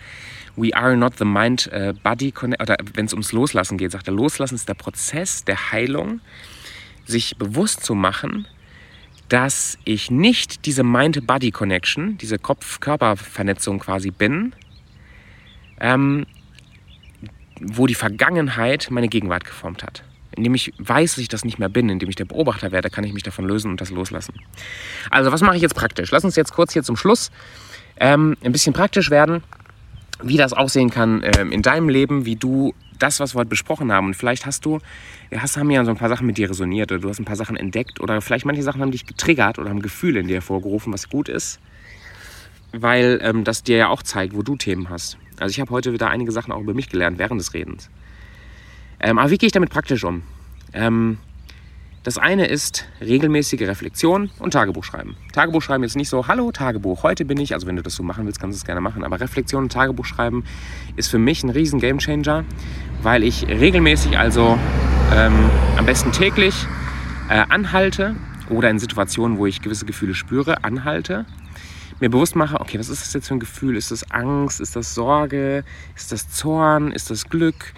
we are not the mind uh, body connect, oder wenn es ums Loslassen geht, sagt er, Loslassen ist der Prozess der Heilung, sich bewusst zu machen, dass ich nicht diese Mind-Body-Connection, diese Kopf-Körper-Vernetzung quasi bin, ähm, wo die Vergangenheit meine Gegenwart geformt hat indem ich weiß, dass ich das nicht mehr bin, indem ich der Beobachter werde, kann ich mich davon lösen und das loslassen. Also was mache ich jetzt praktisch? Lass uns jetzt kurz hier zum Schluss ähm, ein bisschen praktisch werden, wie das aussehen kann ähm, in deinem Leben, wie du das, was wir heute besprochen haben. Und vielleicht hast du, hast, haben ja so ein paar Sachen mit dir resoniert oder du hast ein paar Sachen entdeckt oder vielleicht manche Sachen haben dich getriggert oder haben Gefühle in dir hervorgerufen, was gut ist, weil ähm, das dir ja auch zeigt, wo du Themen hast. Also ich habe heute wieder einige Sachen auch über mich gelernt während des Redens. Ähm, aber wie gehe ich damit praktisch um? Ähm, das eine ist regelmäßige Reflexion und Tagebuch schreiben. Tagebuch schreiben jetzt nicht so, hallo Tagebuch, heute bin ich, also wenn du das so machen willst, kannst du es gerne machen, aber Reflexion und Tagebuch schreiben ist für mich ein riesen Gamechanger, weil ich regelmäßig, also ähm, am besten täglich, äh, anhalte oder in Situationen, wo ich gewisse Gefühle spüre, anhalte, mir bewusst mache, okay, was ist das jetzt für ein Gefühl? Ist das Angst? Ist das Sorge? Ist das Zorn? Ist das Glück?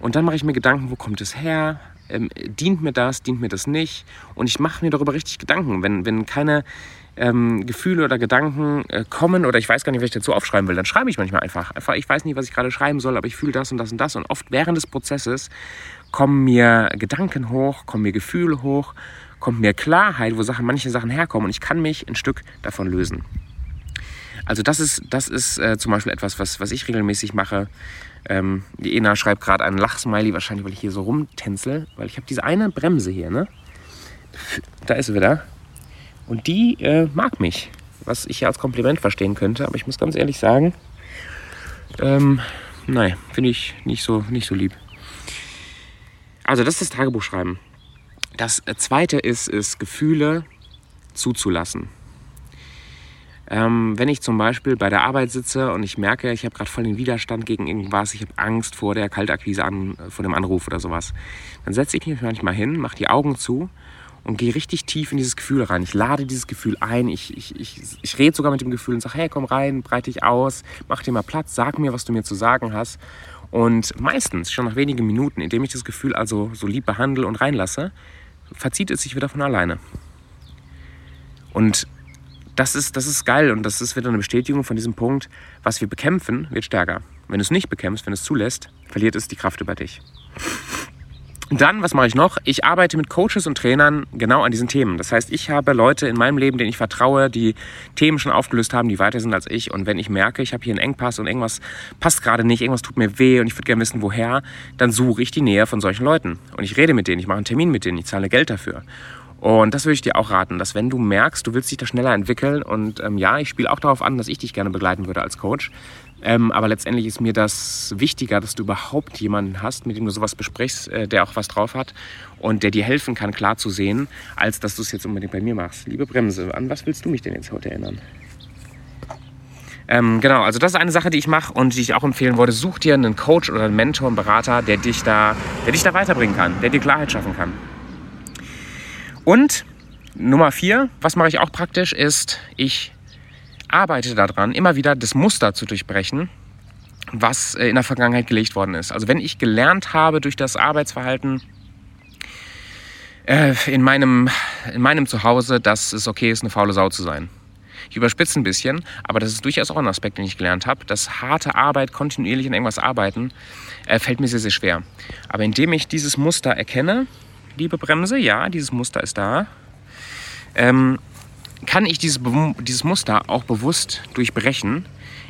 Und dann mache ich mir Gedanken, wo kommt es her? Ähm, dient mir das, dient mir das nicht? Und ich mache mir darüber richtig Gedanken. Wenn, wenn keine ähm, Gefühle oder Gedanken äh, kommen oder ich weiß gar nicht, was ich dazu aufschreiben will, dann schreibe ich manchmal einfach. Einfach, ich weiß nicht, was ich gerade schreiben soll, aber ich fühle das und das und das. Und oft während des Prozesses kommen mir Gedanken hoch, kommen mir Gefühle hoch, kommt mir Klarheit, wo Sachen, manche Sachen herkommen und ich kann mich ein Stück davon lösen. Also das ist, das ist äh, zum Beispiel etwas, was, was ich regelmäßig mache. Ähm, die Ena schreibt gerade einen Lachsmiley, wahrscheinlich, weil ich hier so rumtänzel, weil ich habe diese eine Bremse hier, ne? Da ist sie wieder. Und die äh, mag mich, was ich ja als Kompliment verstehen könnte, aber ich muss ganz ehrlich sagen, ähm, nein, finde ich nicht so, nicht so lieb. Also das ist das Tagebuchschreiben. Das zweite ist, ist Gefühle zuzulassen. Ähm, wenn ich zum Beispiel bei der Arbeit sitze und ich merke, ich habe gerade voll den Widerstand gegen irgendwas, ich habe Angst vor der Kaltakquise, an, vor dem Anruf oder sowas, dann setze ich mich manchmal hin, mache die Augen zu und gehe richtig tief in dieses Gefühl rein. Ich lade dieses Gefühl ein, ich, ich, ich, ich rede sogar mit dem Gefühl und sage, hey, komm rein, breite dich aus, mach dir mal Platz, sag mir, was du mir zu sagen hast. Und meistens, schon nach wenigen Minuten, indem ich das Gefühl also so lieb behandle und reinlasse, verzieht es sich wieder von alleine. Und das ist, das ist geil und das ist wieder eine Bestätigung von diesem Punkt, was wir bekämpfen, wird stärker. Wenn du es nicht bekämpfst, wenn du es zulässt, verliert es die Kraft über dich. Dann, was mache ich noch? Ich arbeite mit Coaches und Trainern genau an diesen Themen. Das heißt, ich habe Leute in meinem Leben, denen ich vertraue, die Themen schon aufgelöst haben, die weiter sind als ich. Und wenn ich merke, ich habe hier einen Engpass und irgendwas passt gerade nicht, irgendwas tut mir weh und ich würde gerne wissen, woher, dann suche ich die Nähe von solchen Leuten. Und ich rede mit denen, ich mache einen Termin mit denen, ich zahle Geld dafür. Und das würde ich dir auch raten, dass wenn du merkst, du willst dich da schneller entwickeln und ähm, ja, ich spiele auch darauf an, dass ich dich gerne begleiten würde als Coach, ähm, aber letztendlich ist mir das wichtiger, dass du überhaupt jemanden hast, mit dem du sowas besprichst, äh, der auch was drauf hat und der dir helfen kann, klar zu sehen, als dass du es jetzt unbedingt bei mir machst. Liebe Bremse, an was willst du mich denn jetzt heute erinnern? Ähm, genau, also das ist eine Sache, die ich mache und die ich auch empfehlen wollte. Such dir einen Coach oder einen Mentor, einen Berater, der dich da, der dich da weiterbringen kann, der dir Klarheit schaffen kann. Und Nummer vier, was mache ich auch praktisch, ist, ich arbeite daran, immer wieder das Muster zu durchbrechen, was äh, in der Vergangenheit gelegt worden ist. Also wenn ich gelernt habe durch das Arbeitsverhalten äh, in, meinem, in meinem Zuhause, dass es okay ist, eine faule Sau zu sein. Ich überspitze ein bisschen, aber das ist durchaus auch ein Aspekt, den ich gelernt habe. dass harte Arbeit, kontinuierlich an irgendwas arbeiten, äh, fällt mir sehr, sehr schwer. Aber indem ich dieses Muster erkenne, liebe Bremse, ja, dieses Muster ist da, ähm, kann ich dieses, dieses Muster auch bewusst durchbrechen,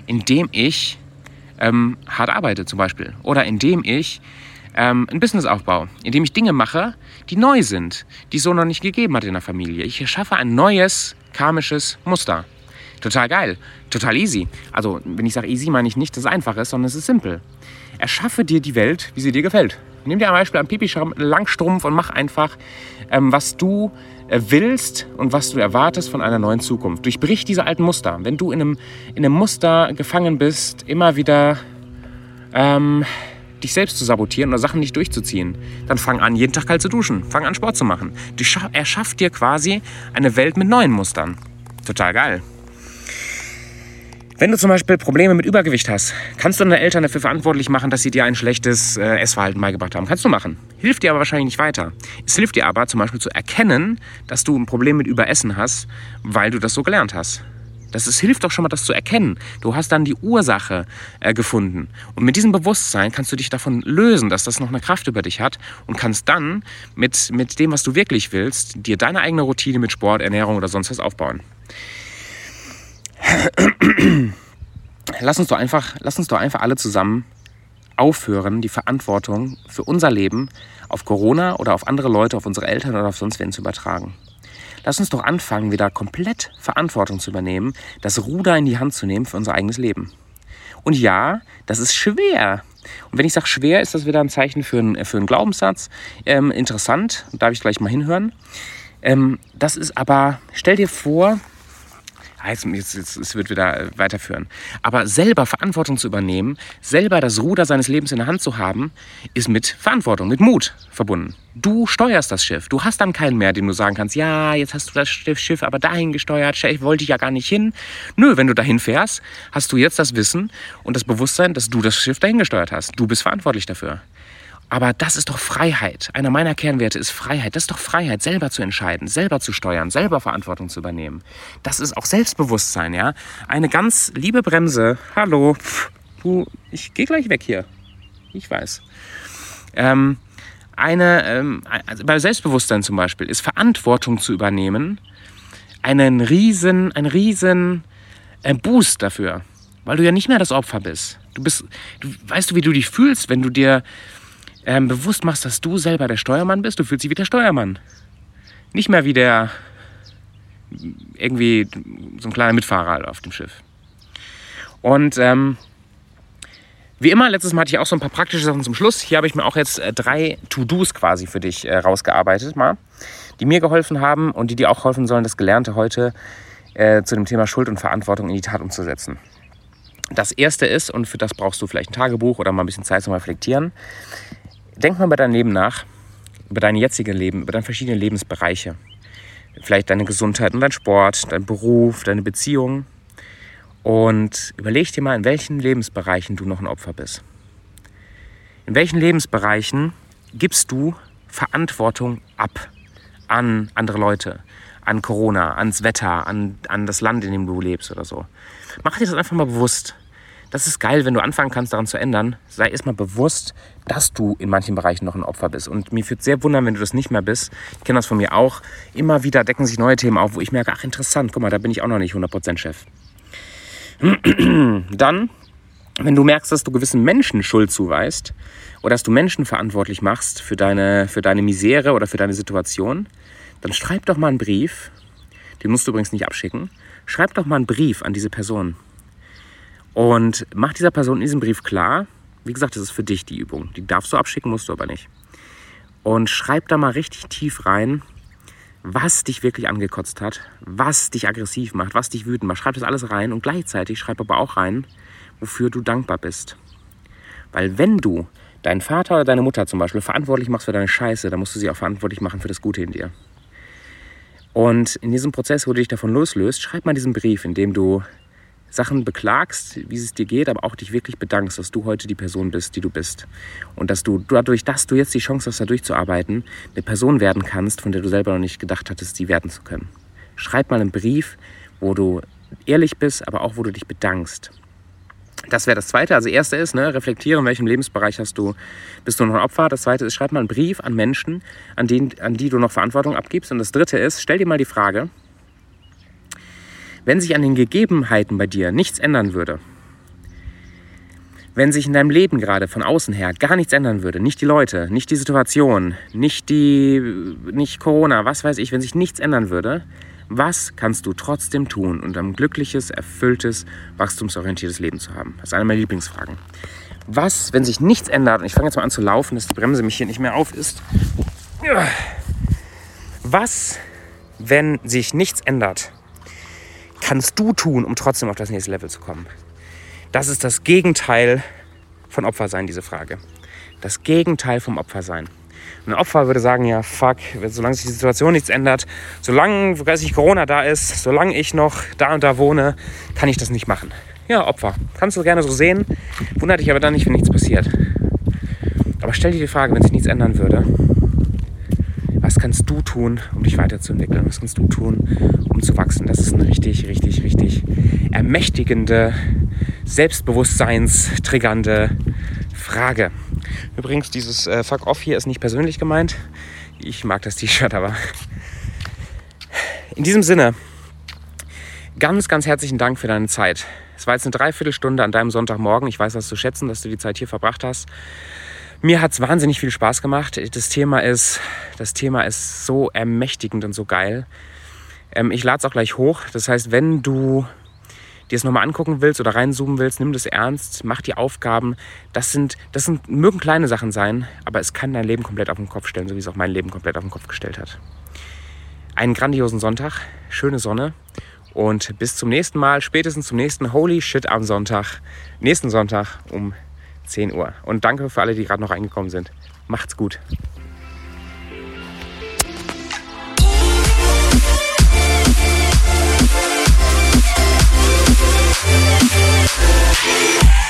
indem ich ähm, hart arbeite zum Beispiel oder indem ich ähm, ein Business aufbaue, indem ich Dinge mache, die neu sind, die es so noch nicht gegeben hat in der Familie. Ich erschaffe ein neues karmisches Muster. Total geil, total easy. Also wenn ich sage easy, meine ich nicht, dass es einfach ist, sondern es ist simpel. Erschaffe dir die Welt, wie sie dir gefällt. Nimm dir ein Beispiel einen Pipi Langstrumpf und mach einfach, ähm, was du äh, willst und was du erwartest von einer neuen Zukunft. Durchbrich diese alten Muster. Wenn du in einem, in einem Muster gefangen bist, immer wieder ähm, dich selbst zu sabotieren oder Sachen nicht durchzuziehen, dann fang an, jeden Tag kalt zu duschen. Fang an, Sport zu machen. Du erschaff dir quasi eine Welt mit neuen Mustern. Total geil. Wenn du zum Beispiel Probleme mit Übergewicht hast, kannst du deine Eltern dafür verantwortlich machen, dass sie dir ein schlechtes äh, Essverhalten beigebracht haben. Kannst du machen. Hilft dir aber wahrscheinlich nicht weiter. Es hilft dir aber zum Beispiel zu erkennen, dass du ein Problem mit Überessen hast, weil du das so gelernt hast. Das ist, hilft doch schon mal, das zu erkennen. Du hast dann die Ursache äh, gefunden. Und mit diesem Bewusstsein kannst du dich davon lösen, dass das noch eine Kraft über dich hat und kannst dann mit, mit dem, was du wirklich willst, dir deine eigene Routine mit Sport, Ernährung oder sonst was aufbauen (clears throat) lass uns doch einfach, lass uns doch einfach alle zusammen aufhören, die Verantwortung für unser Leben auf Corona oder auf andere Leute, auf unsere Eltern oder auf sonst wen zu übertragen. Lass uns doch anfangen, wieder komplett Verantwortung zu übernehmen, das Ruder in die Hand zu nehmen für unser eigenes Leben. Und ja, das ist schwer. Und wenn ich sage schwer, ist das wieder ein Zeichen für, ein, für einen Glaubenssatz. Ähm, interessant, darf ich gleich mal hinhören. Ähm, das ist aber, stell dir vor, heißt, jetzt, jetzt, es wird wieder äh, weiterführen. Aber selber Verantwortung zu übernehmen, selber das Ruder seines Lebens in der Hand zu haben, ist mit Verantwortung, mit Mut verbunden. Du steuerst das Schiff. Du hast dann keinen mehr, dem du sagen kannst, ja, jetzt hast du das Schiff aber dahin gesteuert, ich wollte ja gar nicht hin. Nö, wenn du dahin fährst, hast du jetzt das Wissen und das Bewusstsein, dass du das Schiff dahin gesteuert hast. Du bist verantwortlich dafür. Aber das ist doch Freiheit. Einer meiner Kernwerte ist Freiheit. Das ist doch Freiheit, selber zu entscheiden, selber zu steuern, selber Verantwortung zu übernehmen. Das ist auch Selbstbewusstsein, ja. Eine ganz liebe Bremse. Hallo. Du, ich gehe gleich weg hier. Ich weiß. Ähm, eine, ähm, also bei Selbstbewusstsein zum Beispiel ist Verantwortung zu übernehmen einen riesen, ein riesen äh, Boost dafür, weil du ja nicht mehr das Opfer bist. Du bist, du, weißt du, wie du dich fühlst, wenn du dir ähm, bewusst machst, dass du selber der Steuermann bist, du fühlst dich wie der Steuermann. Nicht mehr wie der irgendwie so ein kleiner Mitfahrer auf dem Schiff. Und ähm, wie immer, letztes Mal hatte ich auch so ein paar praktische Sachen zum Schluss. Hier habe ich mir auch jetzt äh, drei To-Dos quasi für dich äh, rausgearbeitet, mal, die mir geholfen haben und die dir auch helfen sollen, das Gelernte heute äh, zu dem Thema Schuld und Verantwortung in die Tat umzusetzen. Das erste ist, und für das brauchst du vielleicht ein Tagebuch oder mal ein bisschen Zeit zum Reflektieren, Denk mal über dein Leben nach, über dein jetziges Leben, über deine verschiedenen Lebensbereiche. Vielleicht deine Gesundheit und dein Sport, dein Beruf, deine Beziehungen. Und überleg dir mal, in welchen Lebensbereichen du noch ein Opfer bist. In welchen Lebensbereichen gibst du Verantwortung ab an andere Leute, an Corona, ans Wetter, an, an das Land, in dem du lebst oder so. Mach dir das einfach mal bewusst. Das ist geil, wenn du anfangen kannst, daran zu ändern. Sei erstmal bewusst, dass du in manchen Bereichen noch ein Opfer bist. Und mir würde sehr wundern, wenn du das nicht mehr bist. Ich kenne das von mir auch. Immer wieder decken sich neue Themen auf, wo ich merke, ach interessant, guck mal, da bin ich auch noch nicht 100% Chef. (clears throat) Dann, wenn du merkst, dass du gewissen Menschen Schuld zuweist oder dass du Menschen verantwortlich machst für deine, für deine Misere oder für deine Situation, dann schreib doch mal einen Brief. Den musst du übrigens nicht abschicken. Schreib doch mal einen Brief an diese Person. Und mach dieser Person in diesem Brief klar, wie gesagt, das ist für dich die Übung. Die darfst du abschicken, musst du aber nicht. Und schreib da mal richtig tief rein, was dich wirklich angekotzt hat, was dich aggressiv macht, was dich wütend macht. Schreib das alles rein und gleichzeitig schreib aber auch rein, wofür du dankbar bist. Weil wenn du deinen Vater oder deine Mutter zum Beispiel verantwortlich machst für deine Scheiße, dann musst du sie auch verantwortlich machen für das Gute in dir. Und in diesem Prozess, wo du dich davon loslöst, schreib mal diesen Brief, in dem du Sachen beklagst, wie es dir geht, aber auch dich wirklich bedankst, dass du heute die Person bist, die du bist. Und dass du dadurch, dass du jetzt die Chance hast, da durchzuarbeiten, eine Person werden kannst, von der du selber noch nicht gedacht hattest, sie werden zu können. Schreib mal einen Brief, wo du ehrlich bist, aber auch wo du dich bedankst. Das wäre das Zweite. Also erste ist, ne, reflektiere, in welchem Lebensbereich hast du, bist du noch ein Opfer. Das Zweite ist, schreib mal einen Brief an Menschen, an, denen, an die du noch Verantwortung abgibst. Und das Dritte ist, stell dir mal die Frage, wenn sich an den Gegebenheiten bei dir nichts ändern würde, wenn sich in deinem Leben gerade von außen her gar nichts ändern würde, nicht die Leute, nicht die Situation, nicht die, nicht Corona, was weiß ich, wenn sich nichts ändern würde, was kannst du trotzdem tun, um ein glückliches, erfülltes, wachstumsorientiertes Leben zu haben? Das ist eine meiner Lieblingsfragen. Was, wenn sich nichts ändert, und ich fange jetzt mal an zu laufen, dass die Bremse mich hier nicht mehr auf ist. Was, wenn sich nichts ändert? Kannst du tun, um trotzdem auf das nächste Level zu kommen? Das ist das Gegenteil von Opfersein, diese Frage. Das Gegenteil vom Opfersein. ein Opfer würde sagen, ja, fuck, solange sich die Situation nichts ändert, solange weiß ich, Corona da ist, solange ich noch da und da wohne, kann ich das nicht machen. Ja, Opfer. Kannst du gerne so sehen, wundert dich aber dann nicht, wenn nichts passiert. Aber stell dir die Frage, wenn sich nichts ändern würde, was kannst du tun, um dich weiterzuentwickeln? Was kannst du tun, um zu wachsen? Das ist eine richtig, richtig, richtig ermächtigende, selbstbewusstseinstriggernde Frage. Übrigens, dieses äh, Fuck Off hier ist nicht persönlich gemeint. Ich mag das T-Shirt aber. In diesem Sinne, ganz, ganz herzlichen Dank für deine Zeit. Es war jetzt eine Dreiviertelstunde an deinem Sonntagmorgen. Ich weiß das zu schätzen, dass du die Zeit hier verbracht hast. Mir hat es wahnsinnig viel Spaß gemacht. Das Thema ist, das Thema ist so ermächtigend und so geil. Ähm, ich lade es auch gleich hoch. Das heißt, wenn du dir es nochmal angucken willst oder reinzoomen willst, nimm das ernst, mach die Aufgaben. Das sind, das sind, mögen kleine Sachen sein, aber es kann dein Leben komplett auf den Kopf stellen, so wie es auch mein Leben komplett auf den Kopf gestellt hat. Einen grandiosen Sonntag, schöne Sonne und bis zum nächsten Mal, spätestens zum nächsten Holy Shit am Sonntag, nächsten Sonntag um 10 Uhr. Und danke für alle, die gerade noch reingekommen sind. Macht's gut. Yeah.